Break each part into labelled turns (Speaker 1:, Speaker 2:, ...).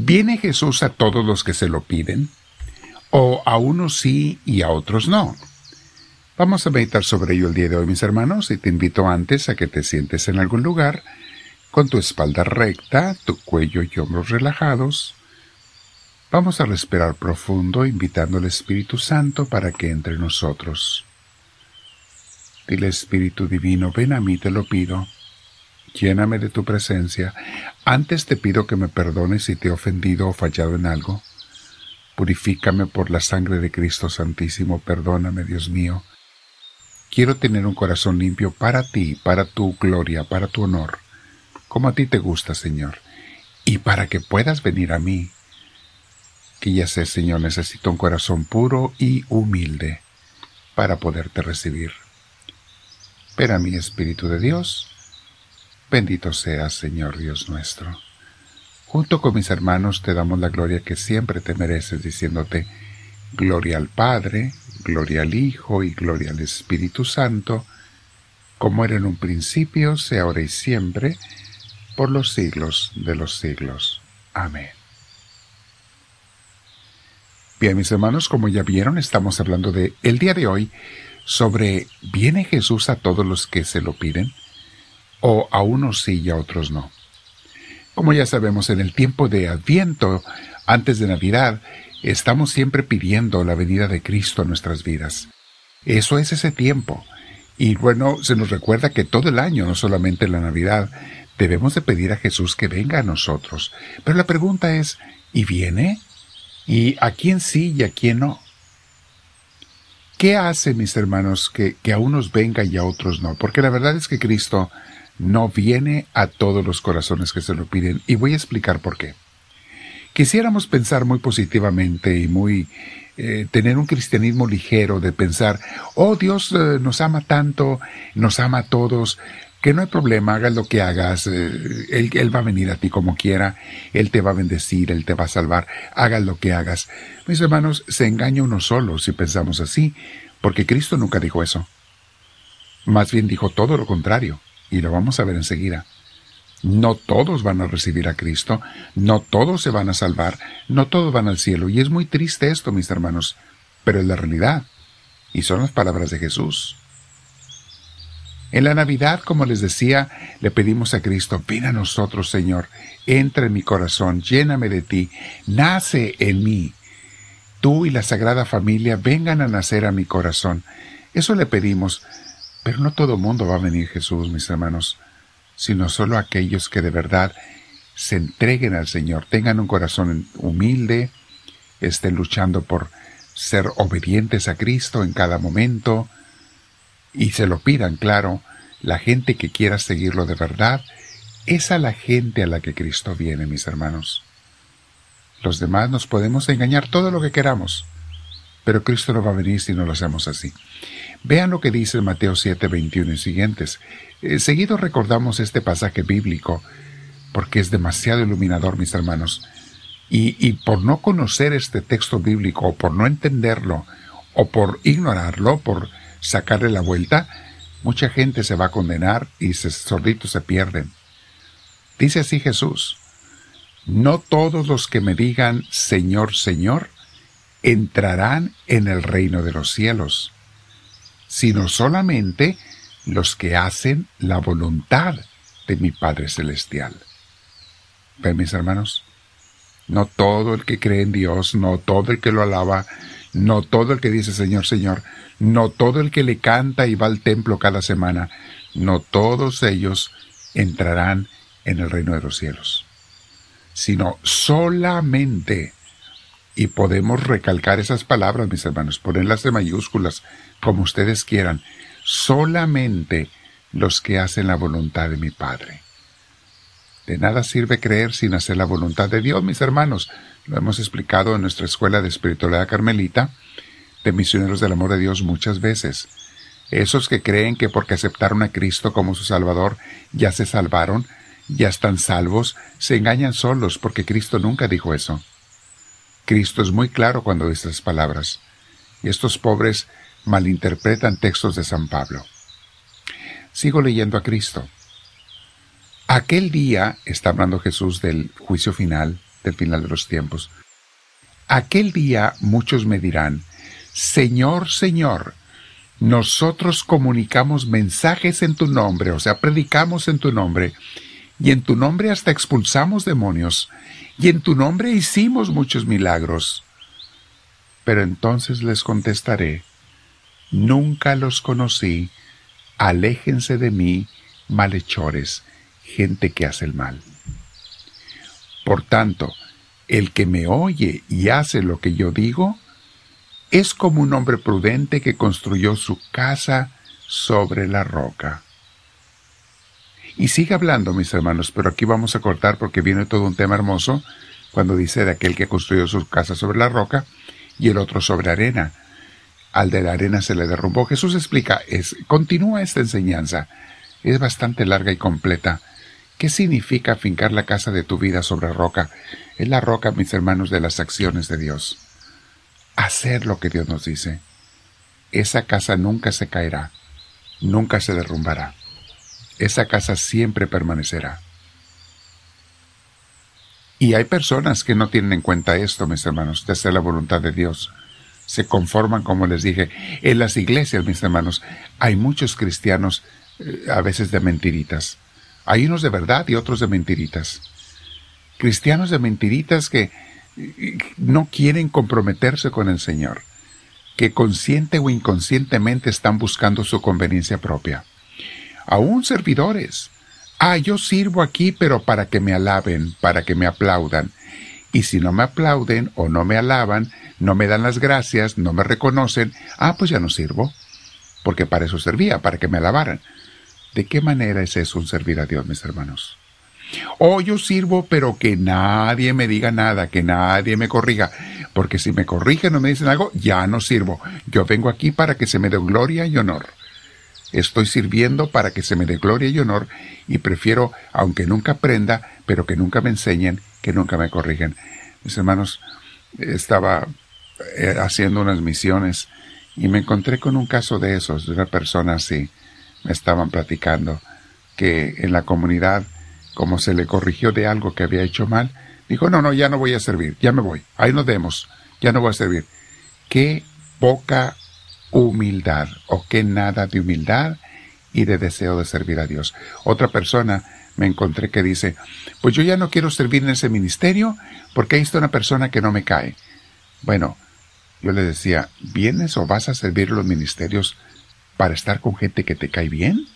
Speaker 1: ¿Viene Jesús a todos los que se lo piden? ¿O a unos sí y a otros no? Vamos a meditar sobre ello el día de hoy, mis hermanos, y te invito antes a que te sientes en algún lugar, con tu espalda recta, tu cuello y hombros relajados. Vamos a respirar profundo, invitando al Espíritu Santo para que entre nosotros. Dile Espíritu Divino, ven a mí, te lo pido. Lléname de tu presencia. Antes te pido que me perdones si te he ofendido o fallado en algo. Purifícame por la sangre de Cristo Santísimo. Perdóname, Dios mío. Quiero tener un corazón limpio para ti, para tu gloria, para tu honor, como a ti te gusta, Señor, y para que puedas venir a mí. Que ya sé, Señor, necesito un corazón puro y humilde para poderte recibir. Pero mi Espíritu de Dios, bendito seas, Señor Dios nuestro. Junto con mis hermanos te damos la gloria que siempre te mereces, diciéndote, Gloria al Padre, gloria al Hijo y gloria al Espíritu Santo, como era en un principio, sea ahora y siempre, por los siglos de los siglos. Amén. Bien, mis hermanos, como ya vieron, estamos hablando de el día de hoy sobre ¿viene Jesús a todos los que se lo piden? ¿O a unos sí y a otros no? Como ya sabemos, en el tiempo de Adviento, antes de Navidad, Estamos siempre pidiendo la venida de Cristo a nuestras vidas. Eso es ese tiempo. Y bueno, se nos recuerda que todo el año, no solamente en la Navidad, debemos de pedir a Jesús que venga a nosotros. Pero la pregunta es, ¿y viene? ¿Y a quién sí y a quién no? ¿Qué hace, mis hermanos, que, que a unos venga y a otros no? Porque la verdad es que Cristo no viene a todos los corazones que se lo piden. Y voy a explicar por qué. Quisiéramos pensar muy positivamente y muy eh, tener un cristianismo ligero de pensar, oh Dios eh, nos ama tanto, nos ama a todos, que no hay problema, hagas lo que hagas, eh, él, él, va a venir a ti como quiera, Él te va a bendecir, Él te va a salvar, hagas lo que hagas. Mis hermanos, se engaña uno solo si pensamos así, porque Cristo nunca dijo eso. Más bien dijo todo lo contrario, y lo vamos a ver enseguida. No todos van a recibir a Cristo, no todos se van a salvar, no todos van al cielo. Y es muy triste esto, mis hermanos, pero es la realidad. Y son las palabras de Jesús. En la Navidad, como les decía, le pedimos a Cristo, ven a nosotros, Señor, entra en mi corazón, lléname de ti, nace en mí. Tú y la Sagrada Familia vengan a nacer a mi corazón. Eso le pedimos, pero no todo mundo va a venir Jesús, mis hermanos sino solo aquellos que de verdad se entreguen al Señor, tengan un corazón humilde, estén luchando por ser obedientes a Cristo en cada momento y se lo pidan, claro, la gente que quiera seguirlo de verdad, es a la gente a la que Cristo viene, mis hermanos. Los demás nos podemos engañar todo lo que queramos, pero Cristo no va a venir si no lo hacemos así. Vean lo que dice Mateo 7, 21 y siguientes. Eh, seguido recordamos este pasaje bíblico porque es demasiado iluminador, mis hermanos. Y, por no conocer este texto bíblico, o por no entenderlo, o por ignorarlo, por sacarle la vuelta, mucha gente se va a condenar y sus sorditos se pierden. Dice así Jesús, no todos los que me digan Señor, Señor, entrarán en el reino de los cielos, sino solamente los que hacen la voluntad de mi Padre Celestial. ¿Ven mis hermanos? No todo el que cree en Dios, no todo el que lo alaba, no todo el que dice Señor, Señor, no todo el que le canta y va al templo cada semana, no todos ellos entrarán en el reino de los cielos, sino solamente, y podemos recalcar esas palabras, mis hermanos, ponerlas de mayúsculas, como ustedes quieran, solamente los que hacen la voluntad de mi Padre. De nada sirve creer sin hacer la voluntad de Dios, mis hermanos. Lo hemos explicado en nuestra escuela de espiritualidad carmelita, de misioneros del amor de Dios muchas veces. Esos que creen que porque aceptaron a Cristo como su Salvador ya se salvaron, ya están salvos, se engañan solos porque Cristo nunca dijo eso. Cristo es muy claro cuando dice esas palabras. Y estos pobres malinterpretan textos de San Pablo. Sigo leyendo a Cristo. Aquel día, está hablando Jesús del juicio final, del final de los tiempos. Aquel día muchos me dirán, Señor, Señor, nosotros comunicamos mensajes en tu nombre, o sea, predicamos en tu nombre, y en tu nombre hasta expulsamos demonios, y en tu nombre hicimos muchos milagros. Pero entonces les contestaré, nunca los conocí, aléjense de mí, malhechores, gente que hace el mal. Por tanto, el que me oye y hace lo que yo digo, es como un hombre prudente que construyó su casa sobre la roca. Y sigue hablando, mis hermanos, pero aquí vamos a cortar porque viene todo un tema hermoso cuando dice de aquel que construyó su casa sobre la roca y el otro sobre arena. Al de la arena se le derrumbó. Jesús explica, es, continúa esta enseñanza. Es bastante larga y completa. ¿Qué significa fincar la casa de tu vida sobre roca? Es la roca, mis hermanos, de las acciones de Dios. Hacer lo que Dios nos dice. Esa casa nunca se caerá, nunca se derrumbará. Esa casa siempre permanecerá. Y hay personas que no tienen en cuenta esto, mis hermanos, de hacer la voluntad de Dios. Se conforman, como les dije. En las iglesias, mis hermanos, hay muchos cristianos, eh, a veces de mentiritas hay unos de verdad y otros de mentiritas. Cristianos de mentiritas que no quieren comprometerse con el Señor, que consciente o inconscientemente están buscando su conveniencia propia. Aún servidores. Ah, yo sirvo aquí, pero para que me alaben, para que me aplaudan. Y si no me aplauden o no me alaban, no me dan las gracias, no me reconocen, ah, pues ya no sirvo. Porque para eso servía, para que me alabaran. ¿De qué manera es eso un servir a Dios, mis hermanos? Oh, yo sirvo, pero que nadie me diga nada, que nadie me corrija, porque si me corrigen o me dicen algo, ya no sirvo. Yo vengo aquí para que se me dé gloria y honor. Estoy sirviendo para que se me dé gloria y honor y prefiero, aunque nunca aprenda, pero que nunca me enseñen, que nunca me corrigen. Mis hermanos, estaba eh, haciendo unas misiones y me encontré con un caso de esos, de una persona así me estaban platicando que en la comunidad, como se le corrigió de algo que había hecho mal, dijo, no, no, ya no voy a servir, ya me voy, ahí nos vemos, ya no voy a servir. Qué poca humildad, o qué nada de humildad y de deseo de servir a Dios. Otra persona me encontré que dice, pues yo ya no quiero servir en ese ministerio porque ahí está una persona que no me cae. Bueno, yo le decía, ¿vienes o vas a servir los ministerios para estar con gente que te cae bien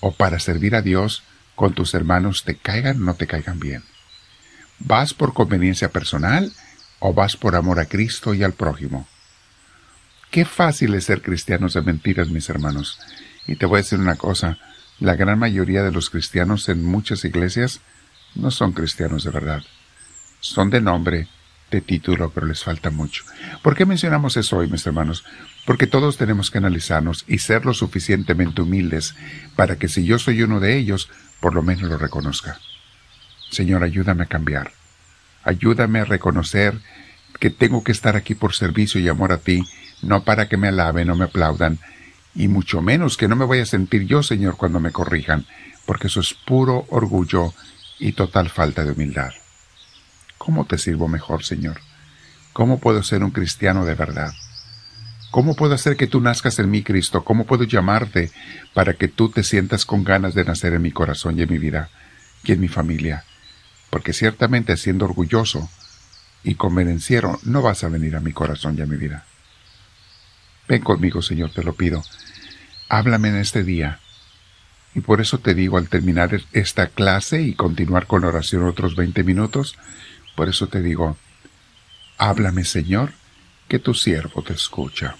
Speaker 1: o para servir a Dios con tus hermanos te caigan o no te caigan bien. ¿Vas por conveniencia personal o vas por amor a Cristo y al prójimo? Qué fácil es ser cristianos de mentiras, mis hermanos. Y te voy a decir una cosa, la gran mayoría de los cristianos en muchas iglesias no son cristianos de verdad. Son de nombre, de título, pero les falta mucho. ¿Por qué mencionamos eso hoy, mis hermanos? Porque todos tenemos que analizarnos y ser lo suficientemente humildes para que si yo soy uno de ellos, por lo menos lo reconozca. Señor, ayúdame a cambiar. Ayúdame a reconocer que tengo que estar aquí por servicio y amor a ti, no para que me alaben o me aplaudan, y mucho menos que no me voy a sentir yo, Señor, cuando me corrijan, porque eso es puro orgullo y total falta de humildad. ¿Cómo te sirvo mejor, Señor? ¿Cómo puedo ser un cristiano de verdad? ¿Cómo puedo hacer que tú nazcas en mí, Cristo? ¿Cómo puedo llamarte para que tú te sientas con ganas de nacer en mi corazón y en mi vida y en mi familia? Porque ciertamente siendo orgulloso y convenenciero no vas a venir a mi corazón y a mi vida. Ven conmigo, Señor, te lo pido. Háblame en este día. Y por eso te digo, al terminar esta clase y continuar con oración otros veinte minutos, por eso te digo, háblame Señor, que tu siervo te escucha.